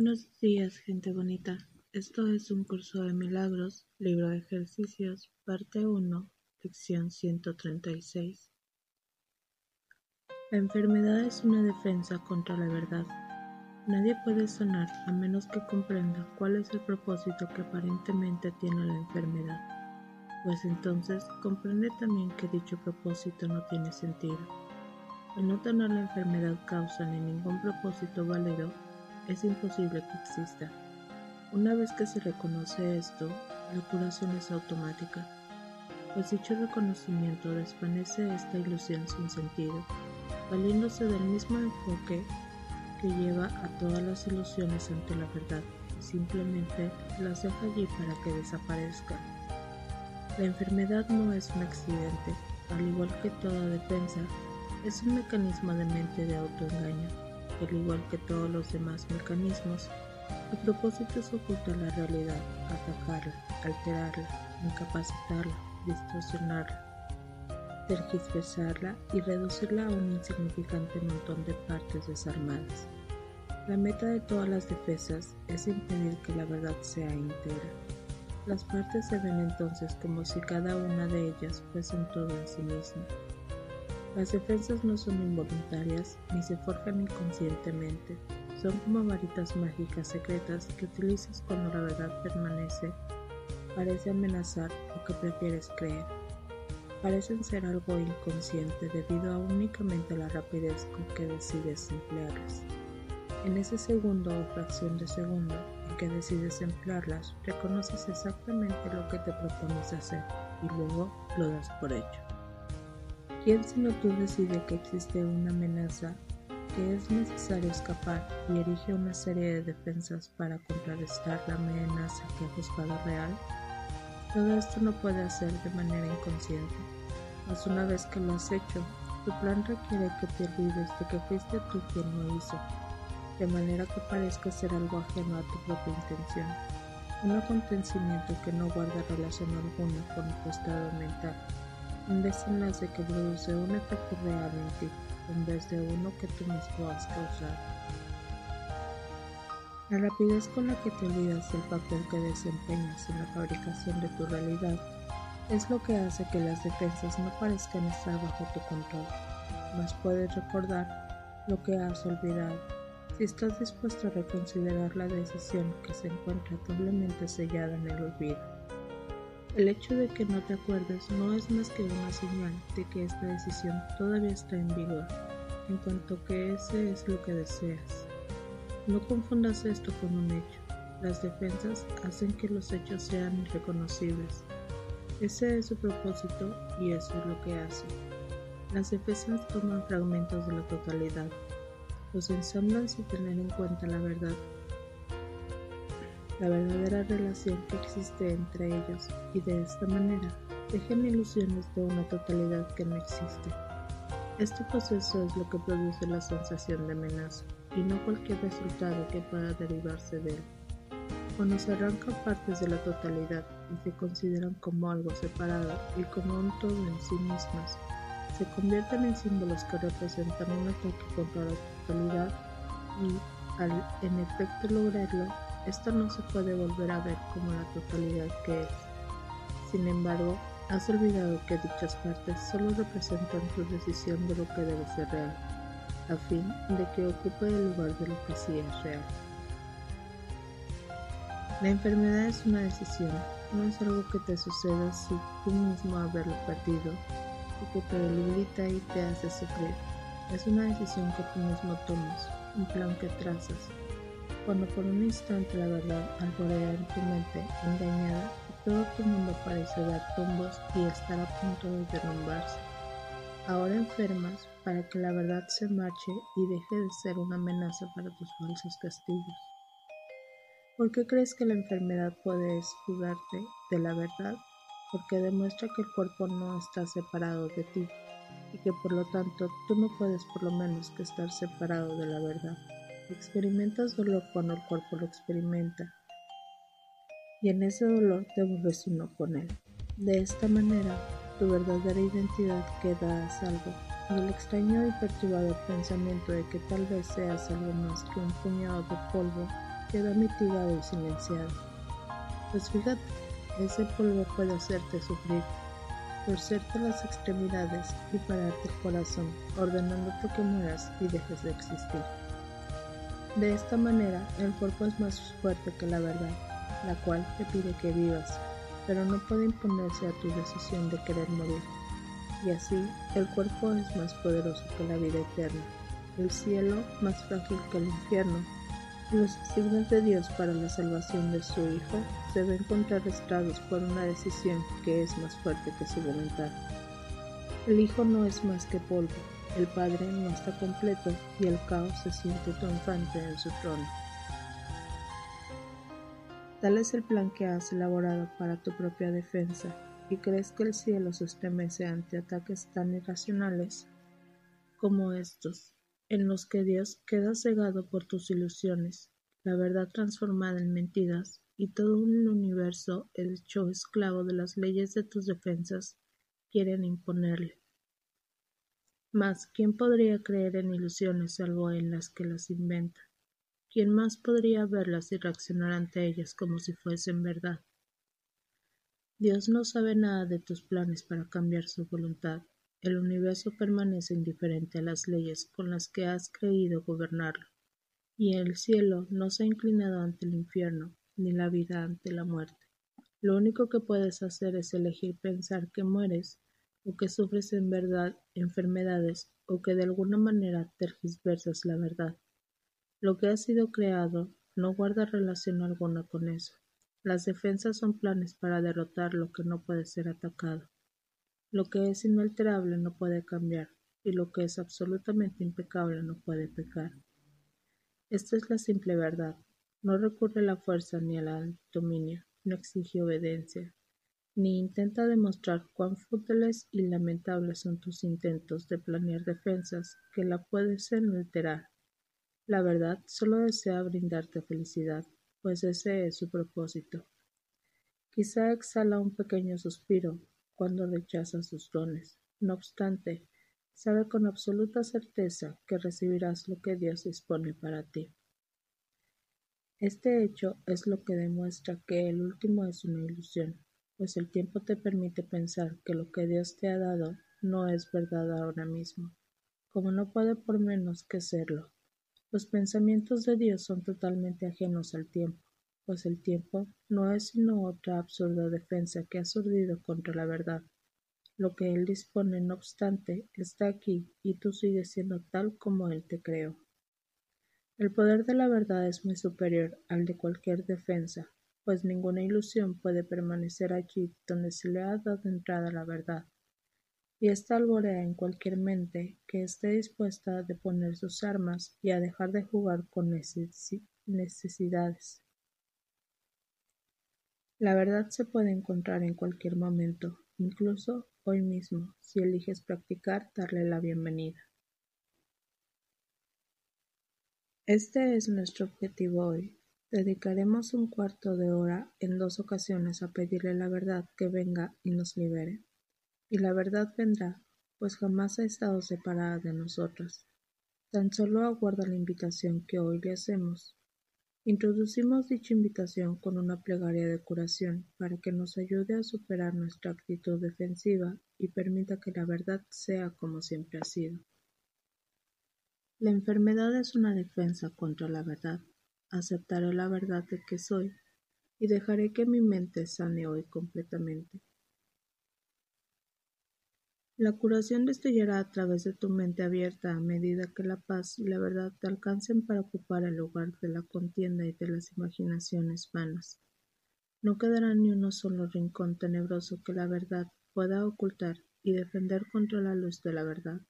Buenos días, gente bonita. Esto es un curso de milagros, libro de ejercicios, parte 1, lección 136. La enfermedad es una defensa contra la verdad. Nadie puede sanar a menos que comprenda cuál es el propósito que aparentemente tiene la enfermedad, pues entonces comprende también que dicho propósito no tiene sentido. Al no tener la enfermedad causa ni ningún propósito válido, es imposible que exista. Una vez que se reconoce esto, la curación es automática, pues dicho reconocimiento desvanece esta ilusión sin sentido, valiéndose del mismo enfoque que lleva a todas las ilusiones ante la verdad simplemente las deja allí para que desaparezcan. La enfermedad no es un accidente, al igual que toda defensa, es un mecanismo de mente de autoengaño al igual que todos los demás mecanismos, el propósito es ocultar la realidad, atacarla, alterarla, incapacitarla, distorsionarla, tergiversarla y reducirla a un insignificante montón de partes desarmadas. La meta de todas las defensas es impedir que la verdad sea entera. Las partes se ven entonces como si cada una de ellas fuese un todo en sí misma las defensas no son involuntarias ni se forjan inconscientemente, son como varitas mágicas secretas que utilizas cuando la verdad permanece, parece amenazar o que prefieres creer. Parecen ser algo inconsciente debido a únicamente la rapidez con que decides emplearlas. En ese segundo o fracción de segundo en que decides emplearlas, reconoces exactamente lo que te propones hacer y luego lo das por hecho. ¿Quién sino tú decide que existe una amenaza que es necesario escapar y erige una serie de defensas para contrarrestar la amenaza que ha juzgado real? Todo esto no puede hacer de manera inconsciente, mas una vez que lo has hecho, tu plan requiere que te olvides de que fuiste tú quien lo hizo, de manera que parezca ser algo ajeno a tu propia intención, un acontecimiento que no guarda relación alguna con tu estado mental un desenlace que produce un efecto real en ti, en vez de uno que tú mismo has causado. La rapidez con la que te olvidas del papel que desempeñas en la fabricación de tu realidad es lo que hace que las defensas no parezcan estar bajo tu control, mas puedes recordar lo que has olvidado si estás dispuesto a reconsiderar la decisión que se encuentra doblemente sellada en el olvido. El hecho de que no te acuerdes no es más que una señal de que esta decisión todavía está en vigor, en cuanto que ese es lo que deseas. No confundas esto con un hecho. Las defensas hacen que los hechos sean irreconocibles. Ese es su propósito y eso es lo que hacen. Las defensas toman fragmentos de la totalidad, los ensamblan sin tener en cuenta la verdad la verdadera relación que existe entre ellos y de esta manera dejan ilusiones de una totalidad que no existe. Este proceso es lo que produce la sensación de amenaza y no cualquier resultado que pueda derivarse de él. Cuando se arrancan partes de la totalidad y se consideran como algo separado y como un todo en sí mismas, se convierten en símbolos que representan un ataque contra la totalidad y, al en efecto lograrlo, esto no se puede volver a ver como la totalidad que es. Sin embargo, has olvidado que dichas partes solo representan tu decisión de lo que debe ser real, a fin de que ocupe el lugar de lo que sí es real. La enfermedad es una decisión, no es algo que te suceda si tú mismo haberlo perdido y que te debilita y te hace sufrir. Es una decisión que tú mismo tomas, un plan que trazas, cuando por un instante la verdad alborea en tu mente engañada y todo tu mundo parece dar tumbos y estar a punto de derrumbarse. Ahora enfermas para que la verdad se marche y deje de ser una amenaza para tus falsos castigos. ¿Por qué crees que la enfermedad puede escudarte de la verdad? Porque demuestra que el cuerpo no está separado de ti y que por lo tanto tú no puedes por lo menos estar separado de la verdad. Experimentas dolor cuando el cuerpo lo experimenta y en ese dolor te vuelves uno con él. De esta manera, tu verdadera identidad queda a salvo y el extraño y perturbador pensamiento de que tal vez seas algo más que un puñado de polvo queda mitigado y silenciado. Pues fíjate, ese polvo puede hacerte sufrir, torcerte las extremidades y pararte el corazón, ordenándote que mueras y dejes de existir. De esta manera, el cuerpo es más fuerte que la verdad, la cual te pide que vivas, pero no puede imponerse a tu decisión de querer morir. Y así, el cuerpo es más poderoso que la vida eterna, el cielo más frágil que el infierno, los signos de Dios para la salvación de su Hijo se ven contrarrestados por una decisión que es más fuerte que su voluntad. El Hijo no es más que polvo, el Padre no está completo y el caos se siente triunfante en su trono. Tal es el plan que has elaborado para tu propia defensa, y crees que el cielo se estremece ante ataques tan irracionales como estos en los que Dios queda cegado por tus ilusiones, la verdad transformada en mentiras, y todo un universo hecho esclavo de las leyes de tus defensas, quieren imponerle. Mas, ¿quién podría creer en ilusiones salvo en las que las inventa? ¿Quién más podría verlas y reaccionar ante ellas como si fuesen verdad? Dios no sabe nada de tus planes para cambiar su voluntad, el universo permanece indiferente a las leyes con las que has creído gobernarlo, y el cielo no se ha inclinado ante el infierno, ni la vida ante la muerte. Lo único que puedes hacer es elegir pensar que mueres, o que sufres en verdad enfermedades, o que de alguna manera tergiversas la verdad. Lo que ha sido creado no guarda relación alguna con eso. Las defensas son planes para derrotar lo que no puede ser atacado. Lo que es inalterable no puede cambiar, y lo que es absolutamente impecable no puede pecar. Esta es la simple verdad. No recurre a la fuerza ni al dominio, no exige obediencia, ni intenta demostrar cuán fútiles y lamentables son tus intentos de planear defensas que la puedes alterar. La verdad solo desea brindarte felicidad, pues ese es su propósito. Quizá exhala un pequeño suspiro, cuando rechaza sus dones. No obstante, sabe con absoluta certeza que recibirás lo que Dios dispone para ti. Este hecho es lo que demuestra que el último es una ilusión, pues el tiempo te permite pensar que lo que Dios te ha dado no es verdad ahora mismo, como no puede por menos que serlo. Los pensamientos de Dios son totalmente ajenos al tiempo, pues el tiempo no es sino otra absurda defensa que ha surdido contra la verdad. Lo que él dispone, no obstante, está aquí y tú sigues siendo tal como él te creó. El poder de la verdad es muy superior al de cualquier defensa, pues ninguna ilusión puede permanecer allí donde se le ha dado entrada la verdad, y ésta alborea en cualquier mente que esté dispuesta a deponer sus armas y a dejar de jugar con necesidades. La verdad se puede encontrar en cualquier momento, incluso hoy mismo, si eliges practicar darle la bienvenida. Este es nuestro objetivo hoy. Dedicaremos un cuarto de hora en dos ocasiones a pedirle la verdad que venga y nos libere. Y la verdad vendrá, pues jamás ha estado separada de nosotros. Tan solo aguarda la invitación que hoy le hacemos Introducimos dicha invitación con una plegaria de curación para que nos ayude a superar nuestra actitud defensiva y permita que la verdad sea como siempre ha sido. La enfermedad es una defensa contra la verdad. Aceptaré la verdad de que soy y dejaré que mi mente sane hoy completamente. La curación destellará a través de tu mente abierta a medida que la paz y la verdad te alcancen para ocupar el lugar de la contienda y de las imaginaciones vanas. No quedará ni uno solo rincón tenebroso que la verdad pueda ocultar y defender contra la luz de la verdad.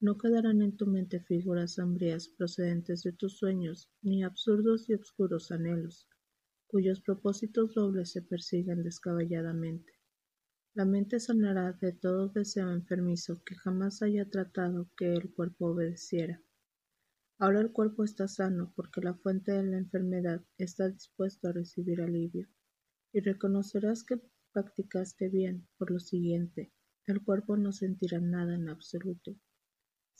No quedarán en tu mente figuras sombrías procedentes de tus sueños, ni absurdos y obscuros anhelos, cuyos propósitos dobles se persiguen descabelladamente. La mente sanará de todo deseo enfermizo que jamás haya tratado que el cuerpo obedeciera. Ahora el cuerpo está sano porque la fuente de la enfermedad está dispuesto a recibir alivio. Y reconocerás que practicaste bien, por lo siguiente, el cuerpo no sentirá nada en absoluto.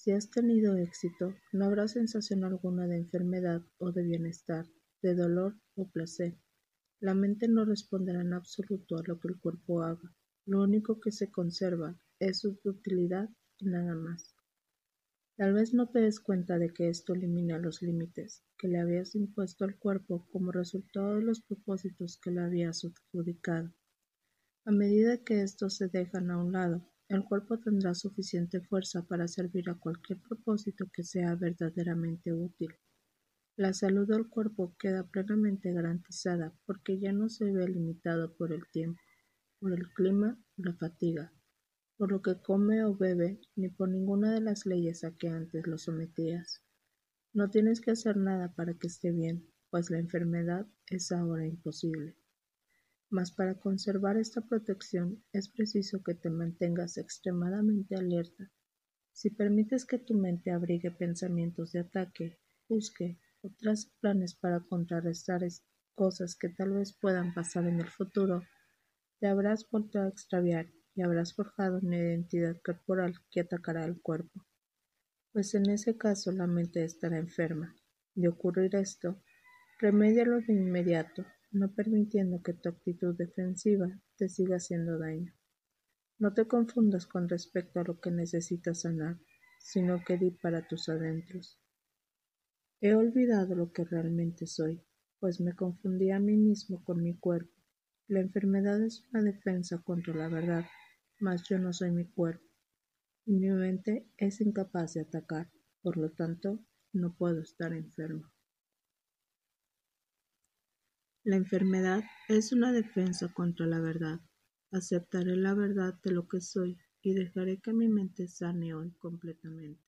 Si has tenido éxito, no habrá sensación alguna de enfermedad o de bienestar, de dolor o placer. La mente no responderá en absoluto a lo que el cuerpo haga. Lo único que se conserva es su utilidad y nada más. Tal vez no te des cuenta de que esto elimina los límites que le habías impuesto al cuerpo como resultado de los propósitos que le habías adjudicado. A medida que estos se dejan a un lado, el cuerpo tendrá suficiente fuerza para servir a cualquier propósito que sea verdaderamente útil. La salud del cuerpo queda plenamente garantizada porque ya no se ve limitado por el tiempo, por el clima la fatiga, por lo que come o bebe, ni por ninguna de las leyes a que antes lo sometías. No tienes que hacer nada para que esté bien, pues la enfermedad es ahora imposible. Mas para conservar esta protección es preciso que te mantengas extremadamente alerta. Si permites que tu mente abrigue pensamientos de ataque, busque o planes para contrarrestar cosas que tal vez puedan pasar en el futuro, te habrás vuelto a extraviar y habrás forjado una identidad corporal que atacará al cuerpo, pues en ese caso la mente estará enferma. De ocurrir esto, remédialo de inmediato, no permitiendo que tu actitud defensiva te siga haciendo daño. No te confundas con respecto a lo que necesitas sanar, sino que di para tus adentros. He olvidado lo que realmente soy, pues me confundí a mí mismo con mi cuerpo. La enfermedad es una defensa contra la verdad, mas yo no soy mi cuerpo, y mi mente es incapaz de atacar, por lo tanto, no puedo estar enfermo. La enfermedad es una defensa contra la verdad. Aceptaré la verdad de lo que soy y dejaré que mi mente sane hoy completamente.